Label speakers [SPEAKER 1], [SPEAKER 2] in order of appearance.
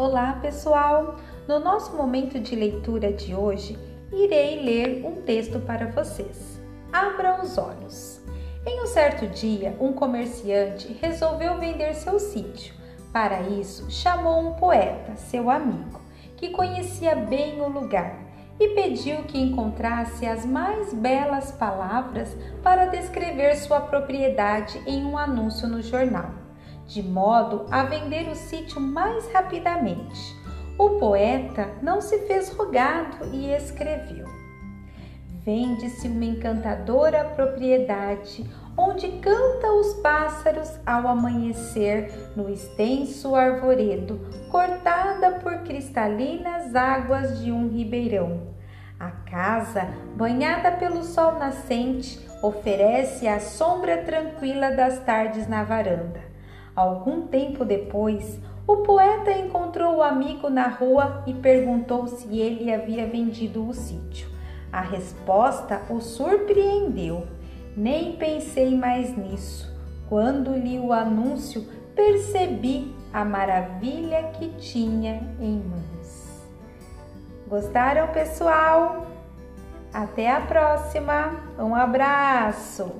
[SPEAKER 1] Olá, pessoal! No nosso momento de leitura de hoje, irei ler um texto para vocês. Abra os olhos. Em um certo dia, um comerciante resolveu vender seu sítio. Para isso, chamou um poeta, seu amigo, que conhecia bem o lugar, e pediu que encontrasse as mais belas palavras para descrever sua propriedade em um anúncio no jornal de modo a vender o sítio mais rapidamente. O poeta não se fez rogado e escreveu: Vende-se uma encantadora propriedade onde canta os pássaros ao amanhecer no extenso arvoredo, cortada por cristalinas águas de um ribeirão. A casa, banhada pelo sol nascente, oferece a sombra tranquila das tardes na varanda. Algum tempo depois, o poeta encontrou o amigo na rua e perguntou se ele havia vendido o sítio. A resposta o surpreendeu. Nem pensei mais nisso. Quando li o anúncio, percebi a maravilha que tinha em mãos. Gostaram, pessoal? Até a próxima. Um abraço.